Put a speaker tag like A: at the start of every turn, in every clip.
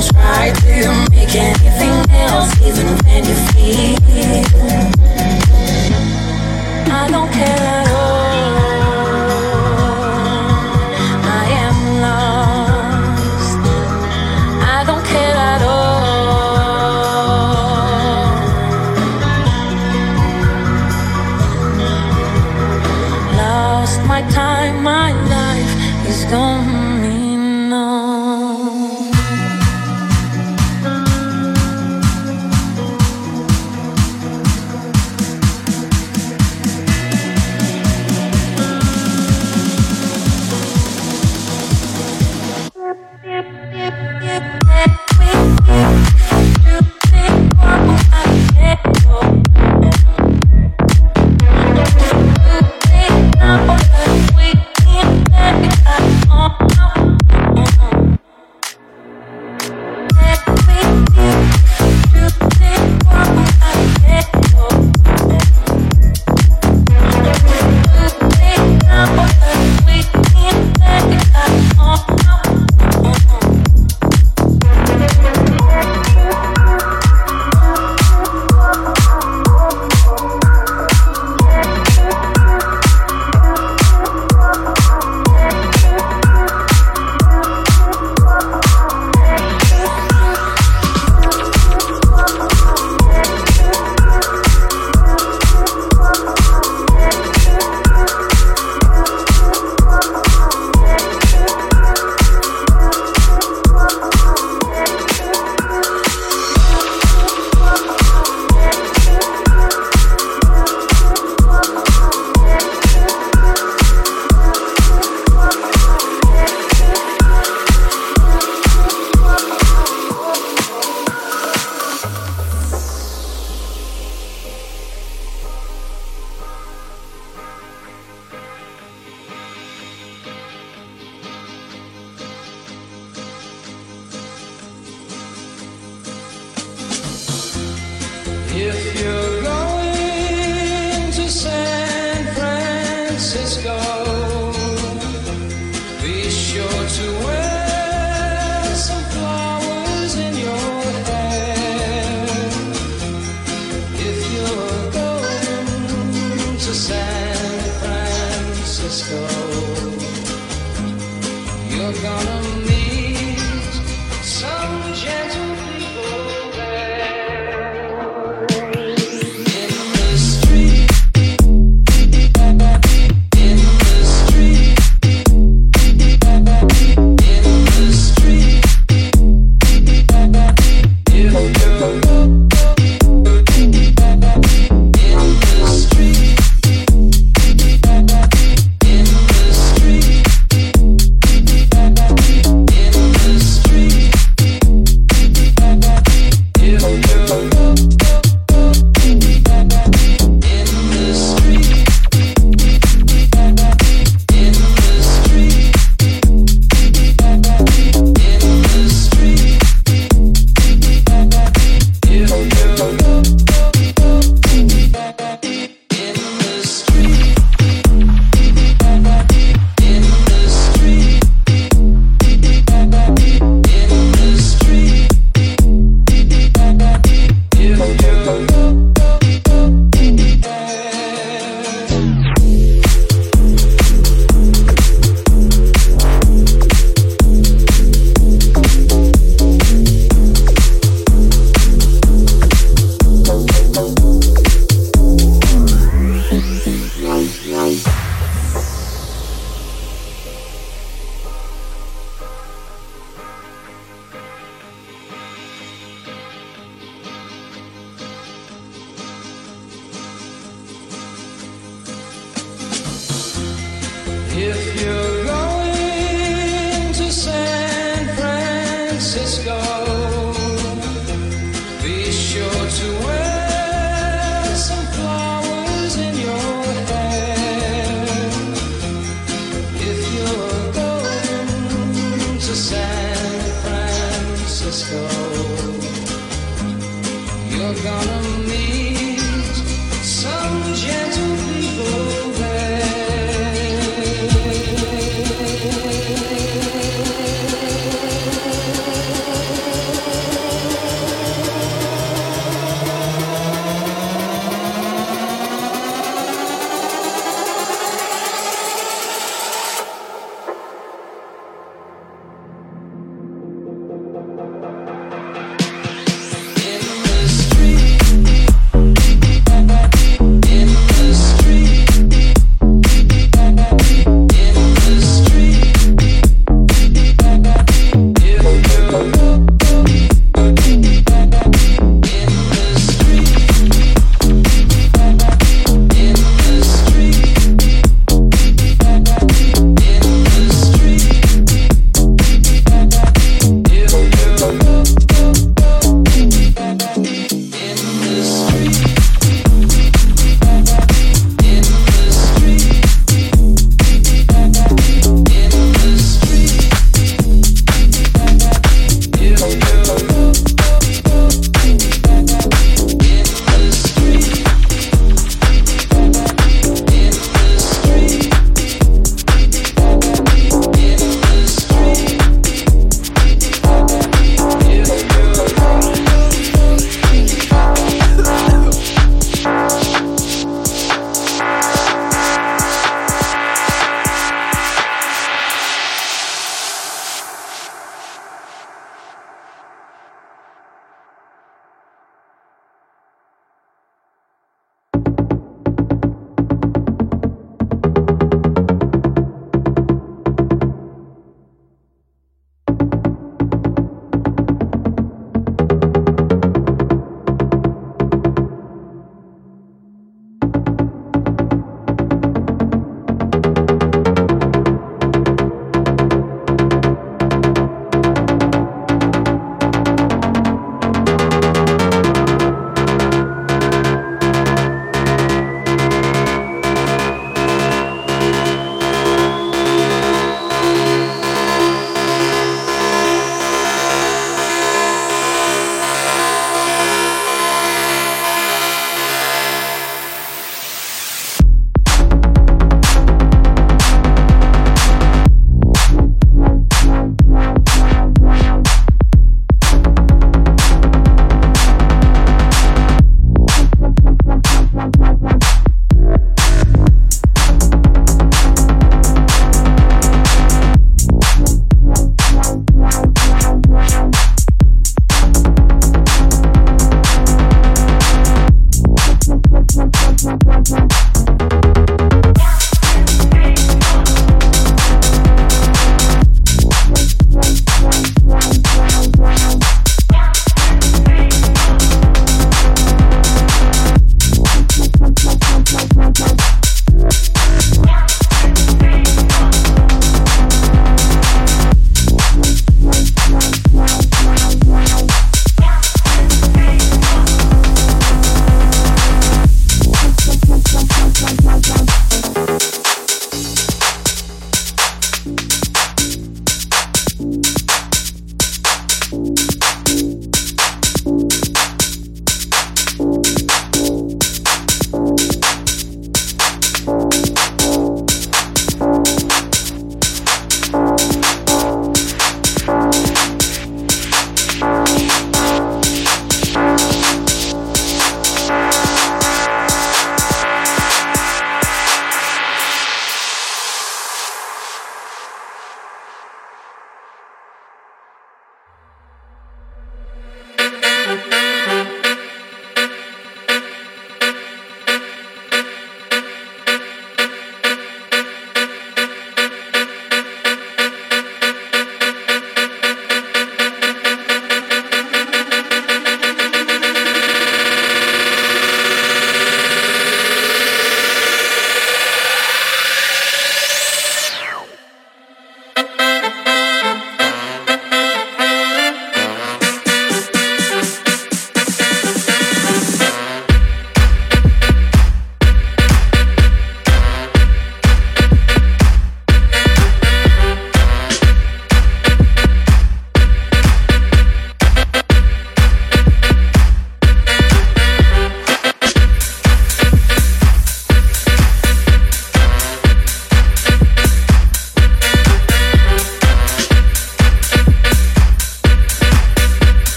A: Don't try to
B: make anything else, even when you feel. I don't care.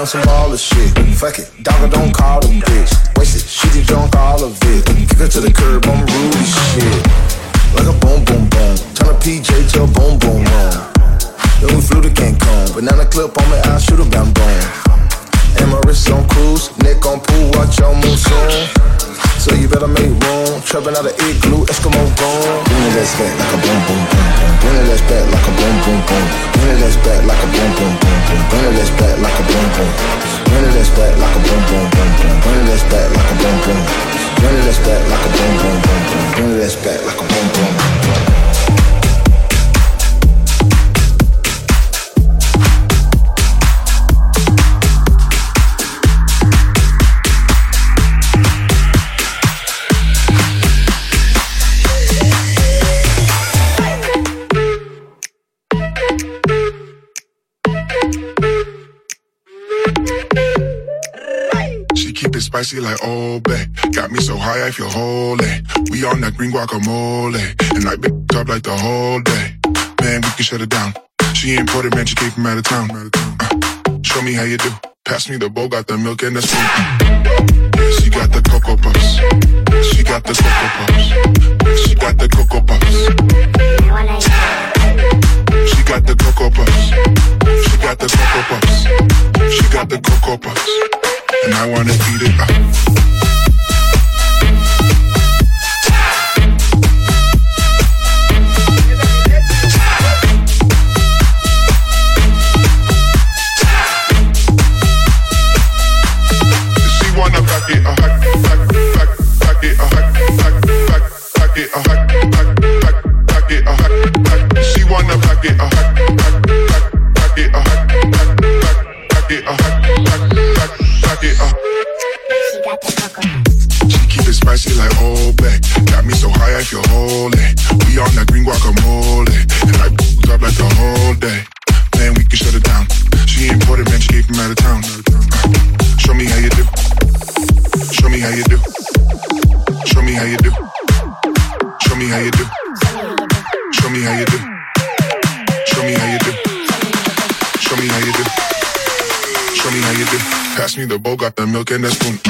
B: on some baller shit. Like oh, like
C: Obey. Got me so high, I feel holy. We on that green guacamole. And I big up like the whole day. Man, we can shut it down. She imported, man, she came from out of town. Uh, show me how you do. Pass me the bowl, got the milk and the spoon. She got the cocoa puffs. She got the cocoa puffs. She got the cocoa puffs. She got the cocoa puffs. She got the cocoa puffs. She got the cocoa puffs and I wanna eat it. tienes punto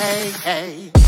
D: hey, hey.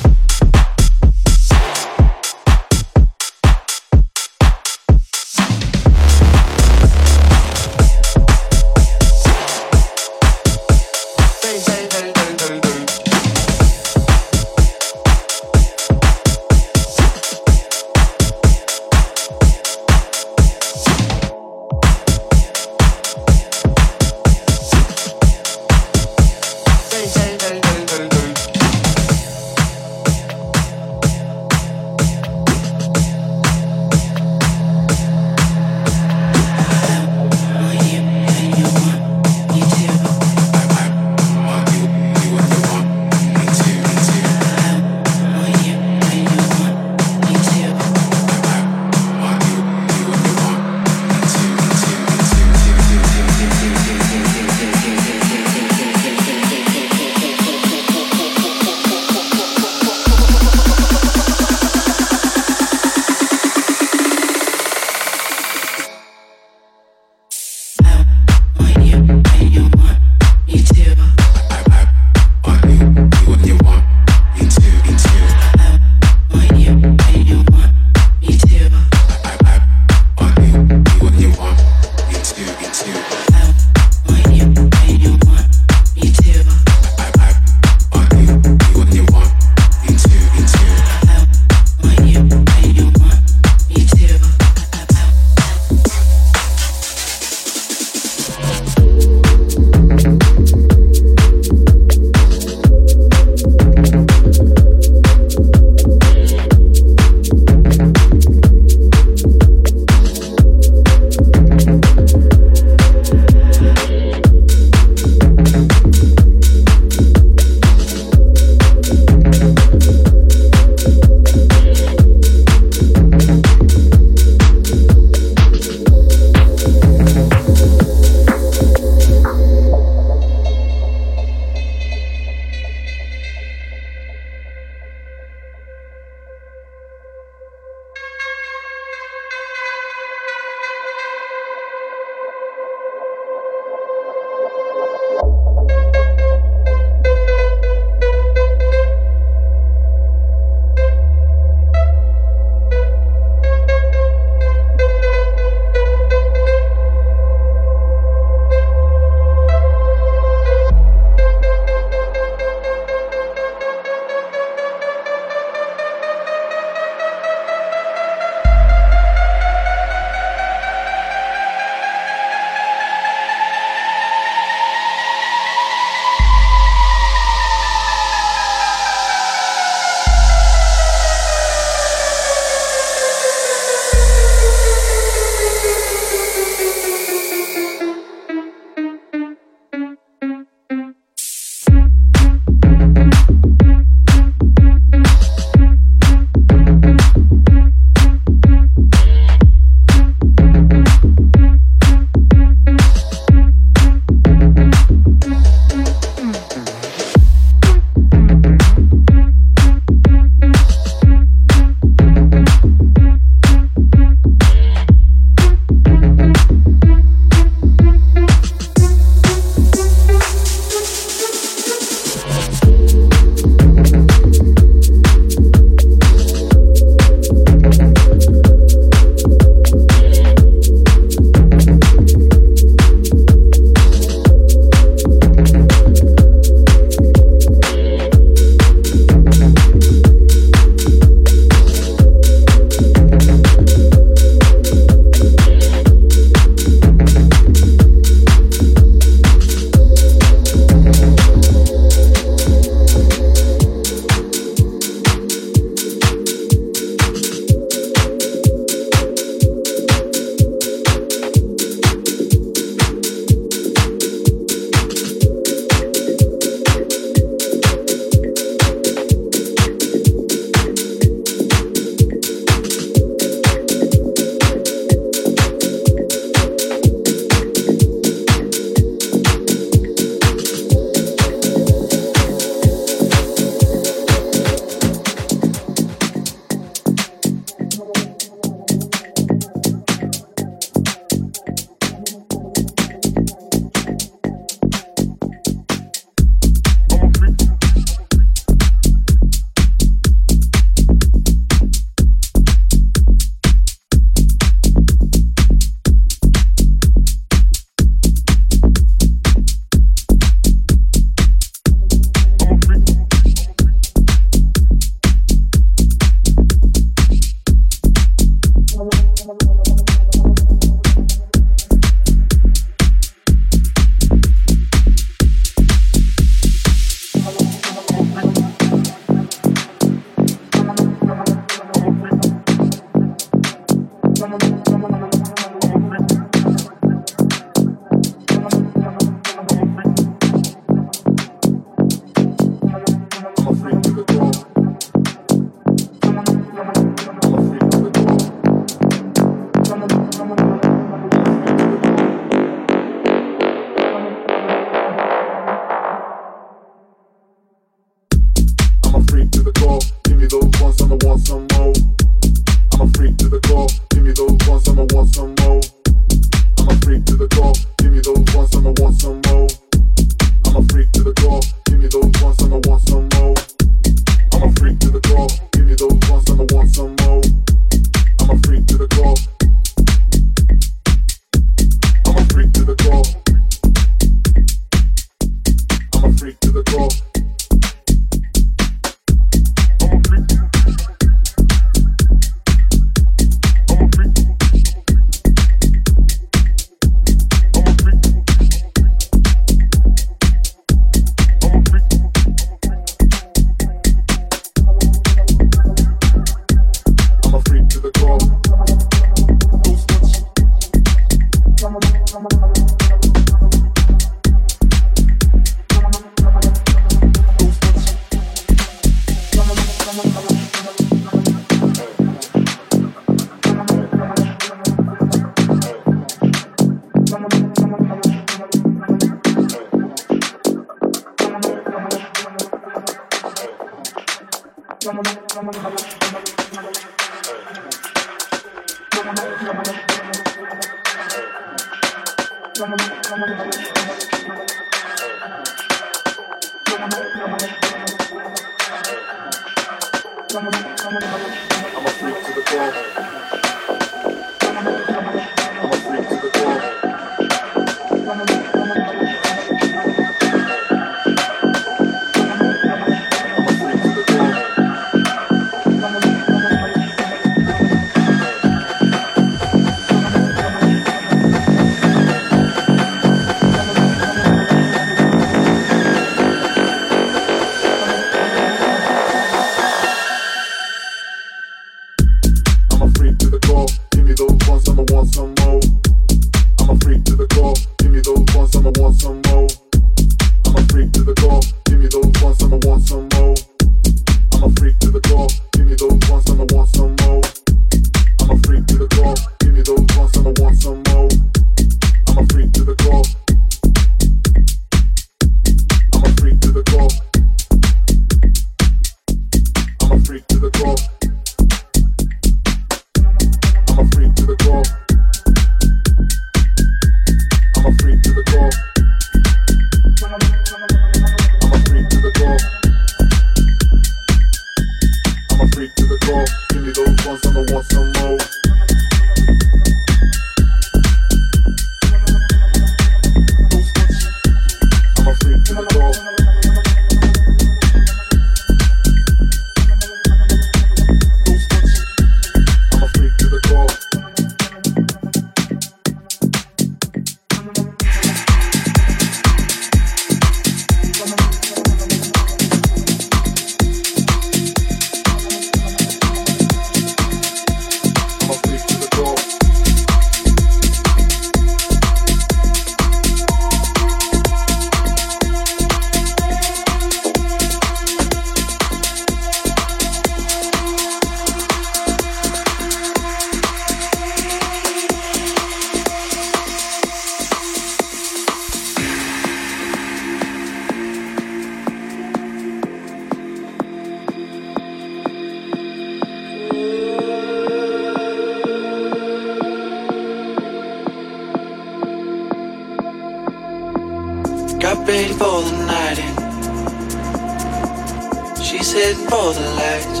D: didn't the lights.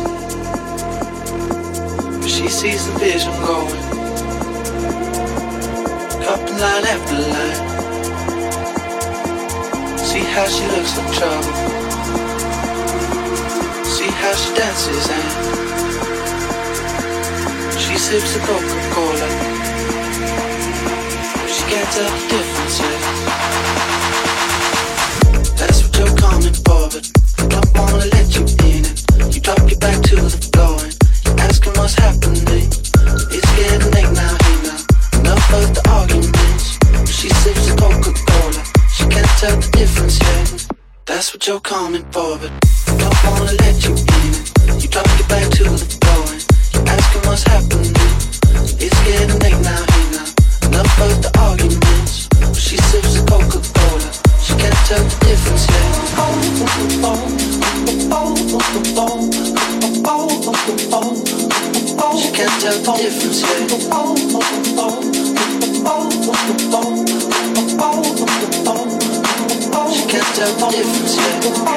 D: But she sees the vision going. Cupping line after line. See how she looks in trouble. See how she dances and
E: she sips a Coca-Cola. She gets up different the. you're coming
F: forward. I don't wanna let you in. You drop your back to the floor and you're asking what's happening. It's getting late now, hey now. Enough of the arguments. She sips a Coca Cola. She can't tell the difference yet. She can't
G: tell the difference yet. porte des frontières.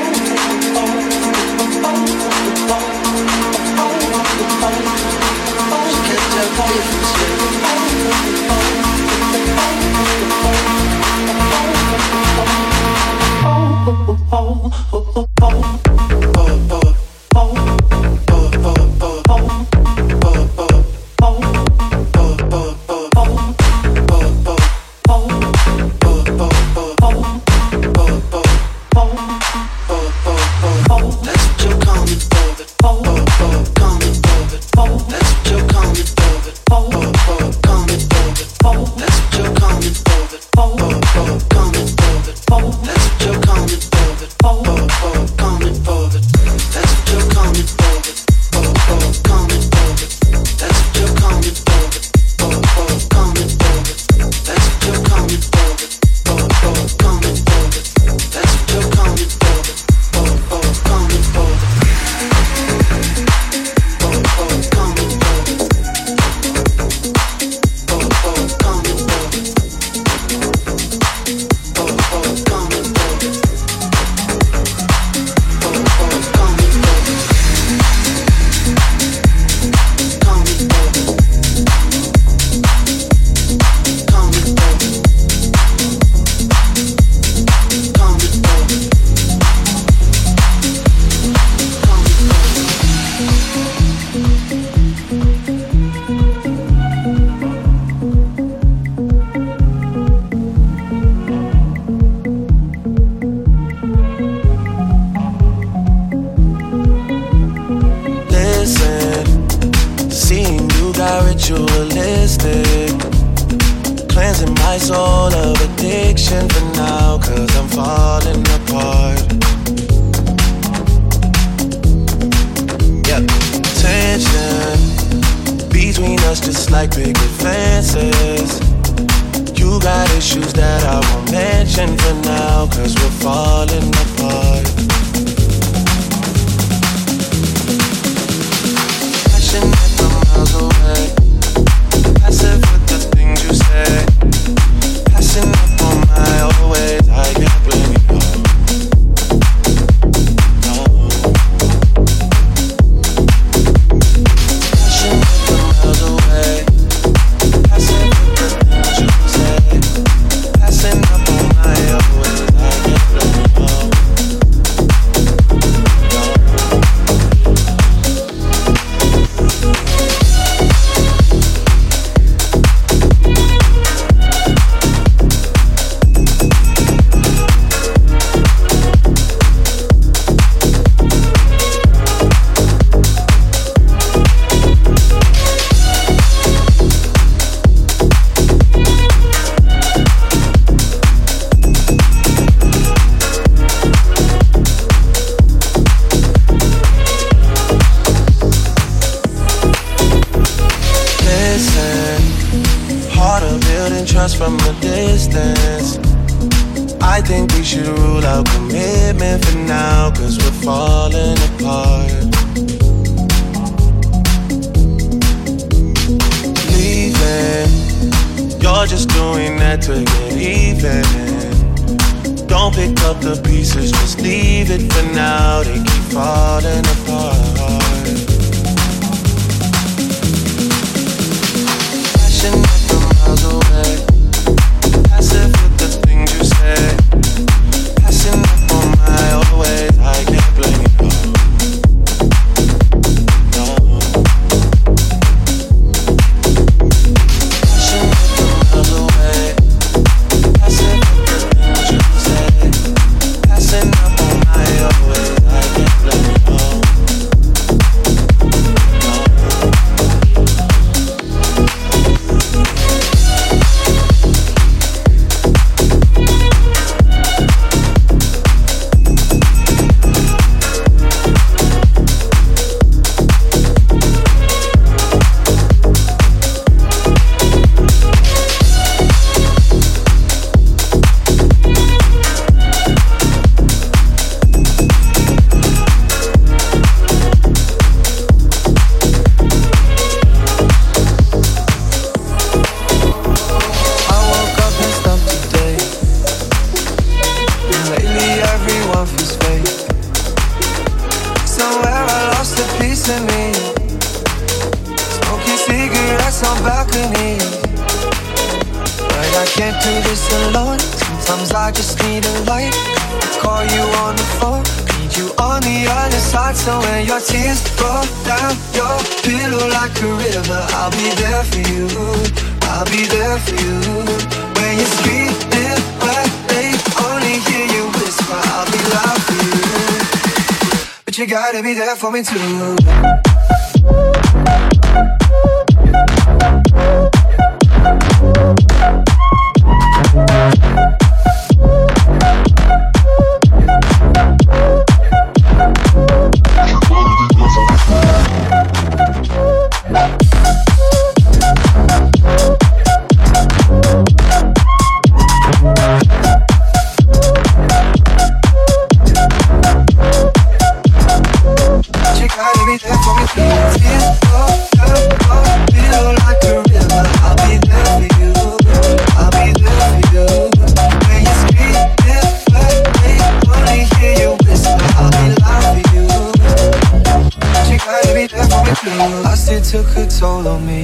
G: solo me.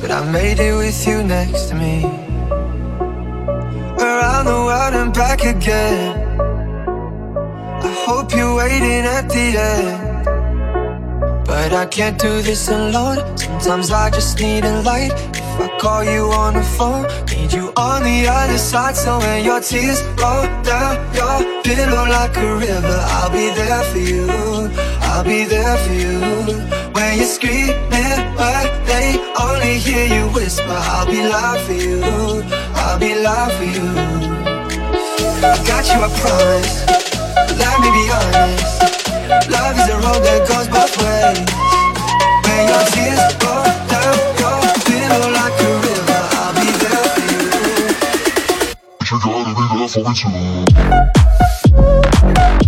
G: But I made it with you next to me. Around the world and back again. I hope you're waiting at the end. But I can't do this alone. Sometimes I just need a light. If I call you on the phone, need you on the other side. So when your tears roll down your pillow like a river, I'll be there for you. I'll be there for you. When you're screaming, but they only hear you whisper. I'll be loud for you. I'll be loud for you. I got you, I promise. Let me be honest. Love is a road that goes both ways. When your tears roll down your pillow like a river, I'll be there for you.
C: But you gotta be there for me too.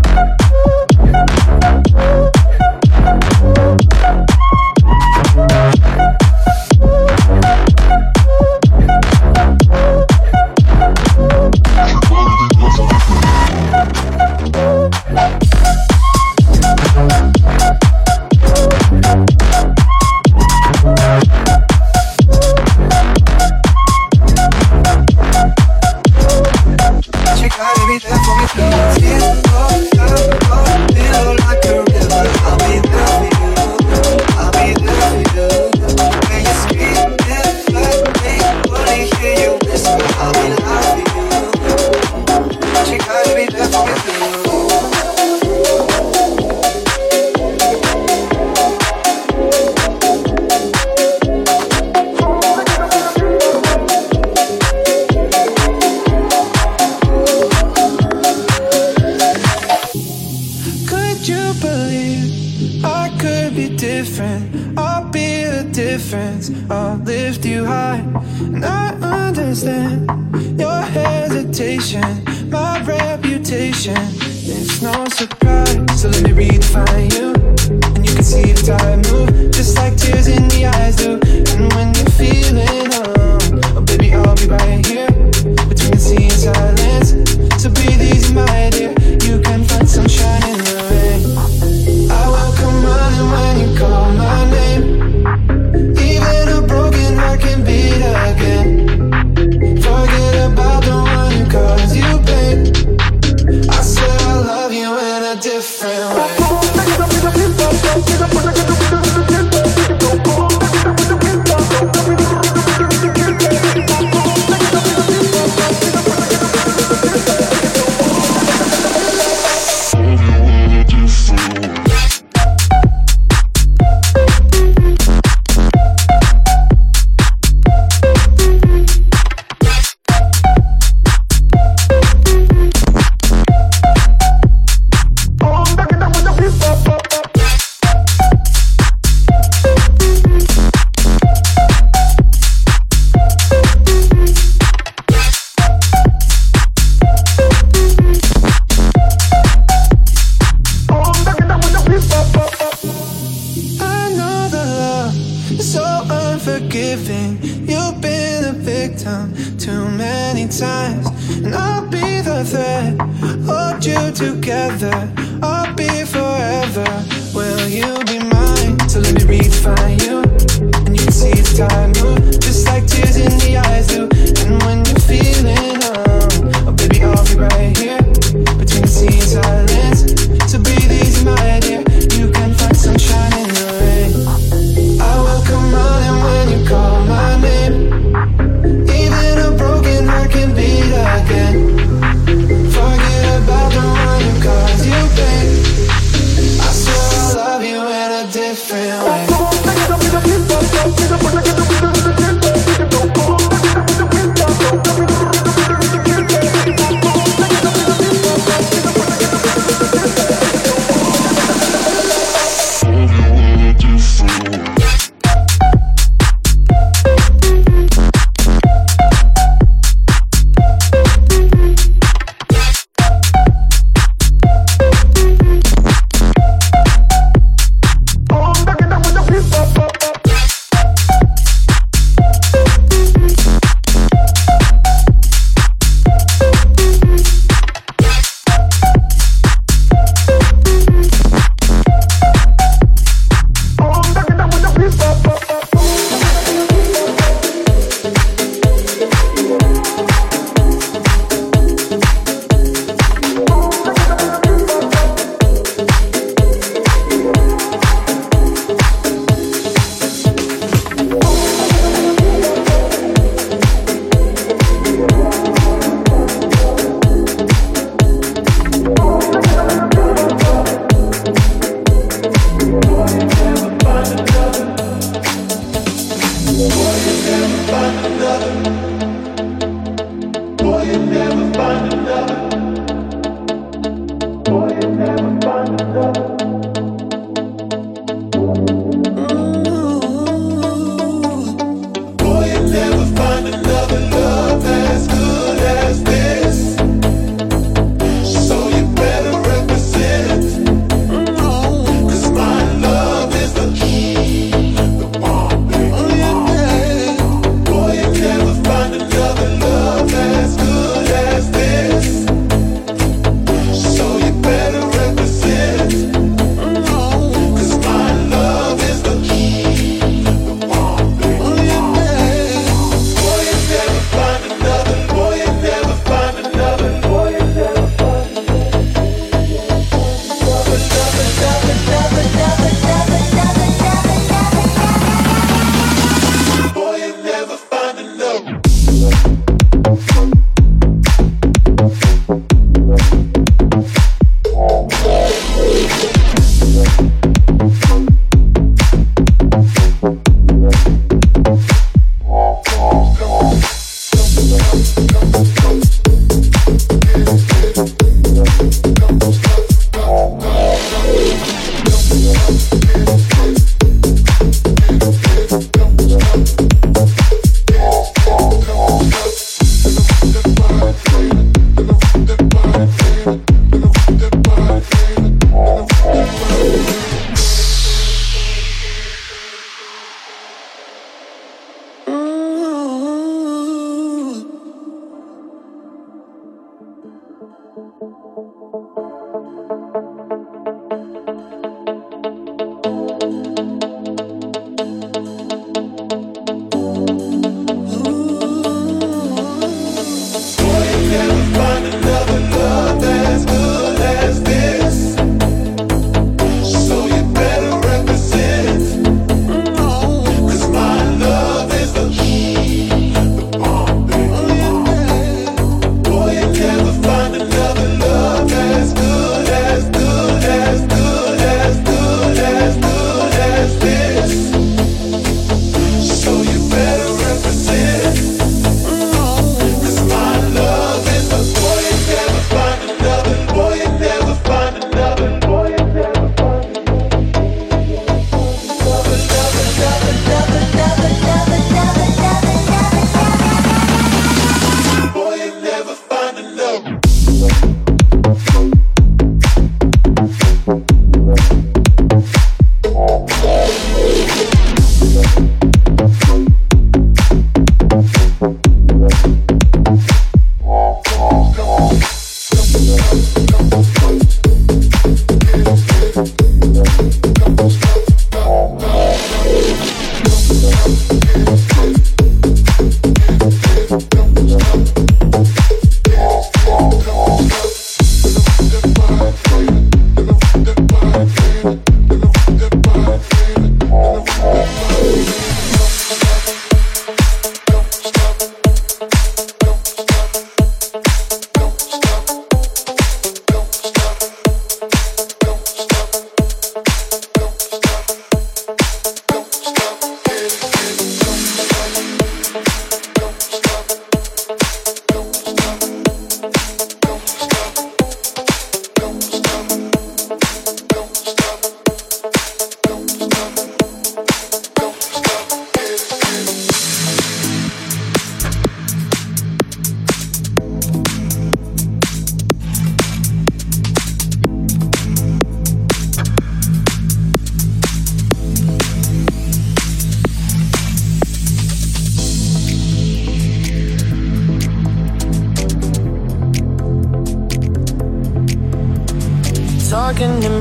H: attention.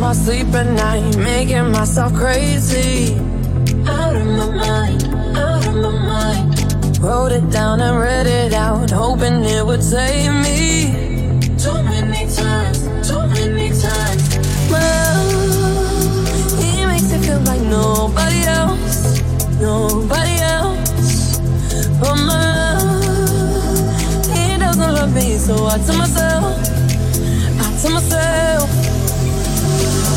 H: My
I: sleep at night, making myself crazy. Out of my mind, out of my mind. Wrote it down and read it out, hoping it would save me. Too many times, too many times. Well, he makes it feel like nobody else, nobody else. But my love, he doesn't love me, so I tell myself, I tell myself.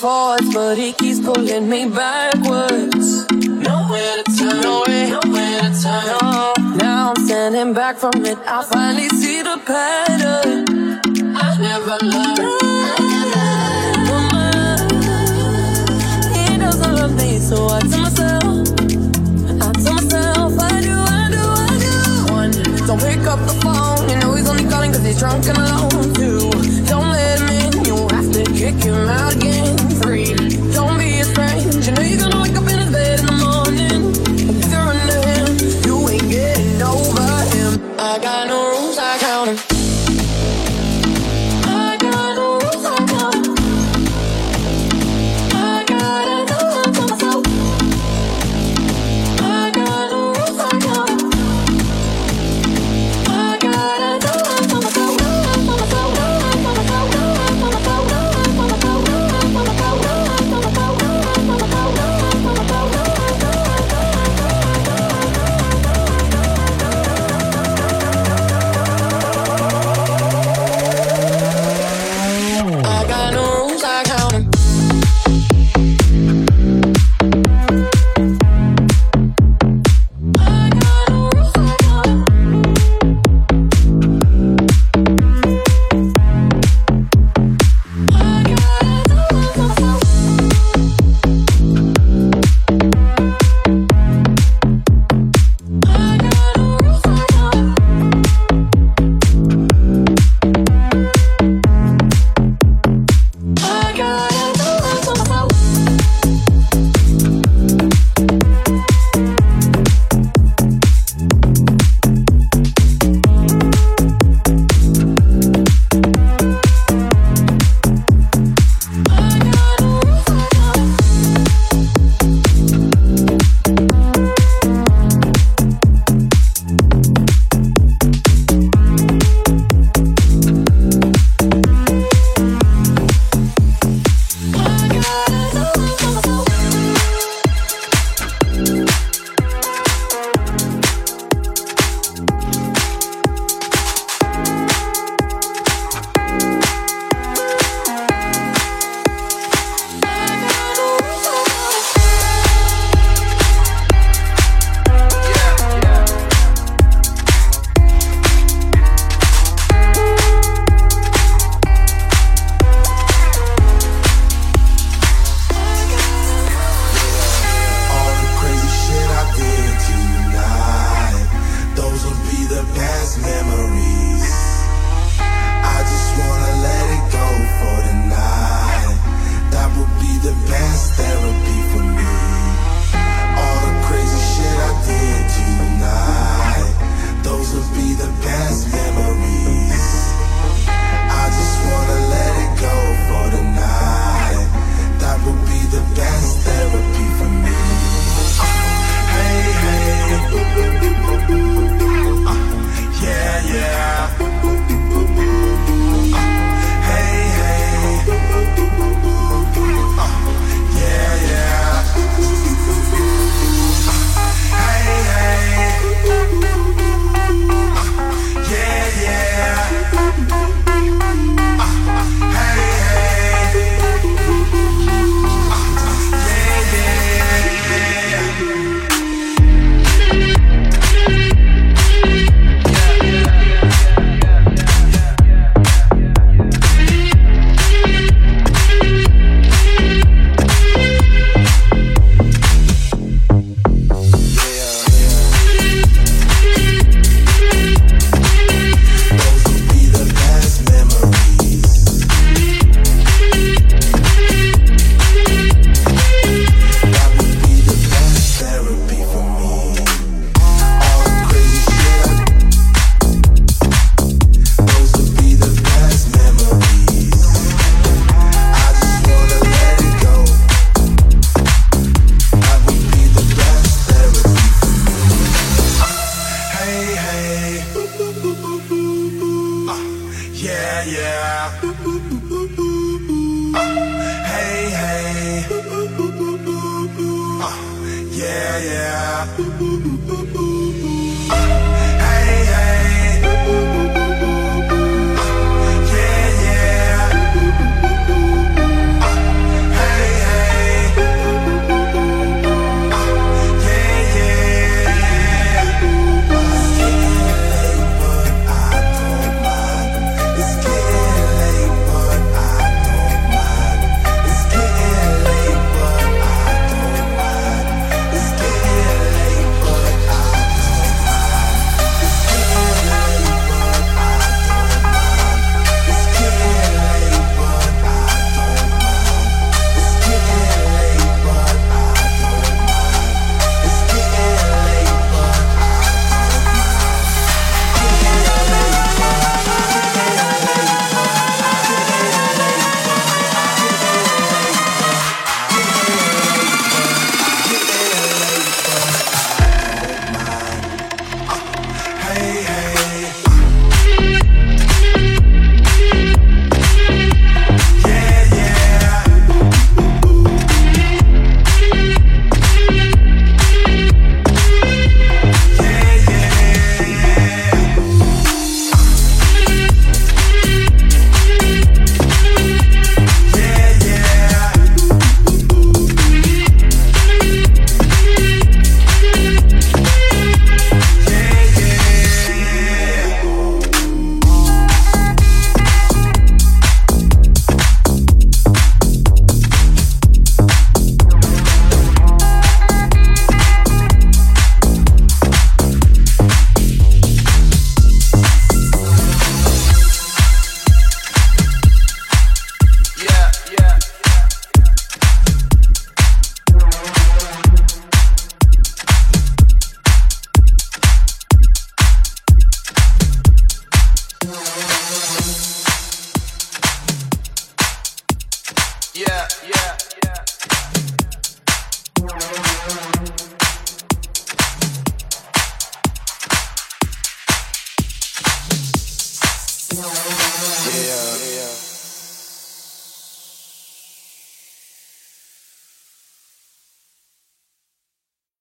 I: Forwards, but he keeps pulling me backwards. Nowhere to turn, nowhere, nowhere to turn. No. Now I'm standing back from it. I finally see the pattern. I never learned. He doesn't love me, so I tell myself, I tell myself, I do, I do, I do. One, don't pick up the phone. You know he's only calling cause he's drunk and alone. Two, don't let him in. You have to kick him out again. You know you're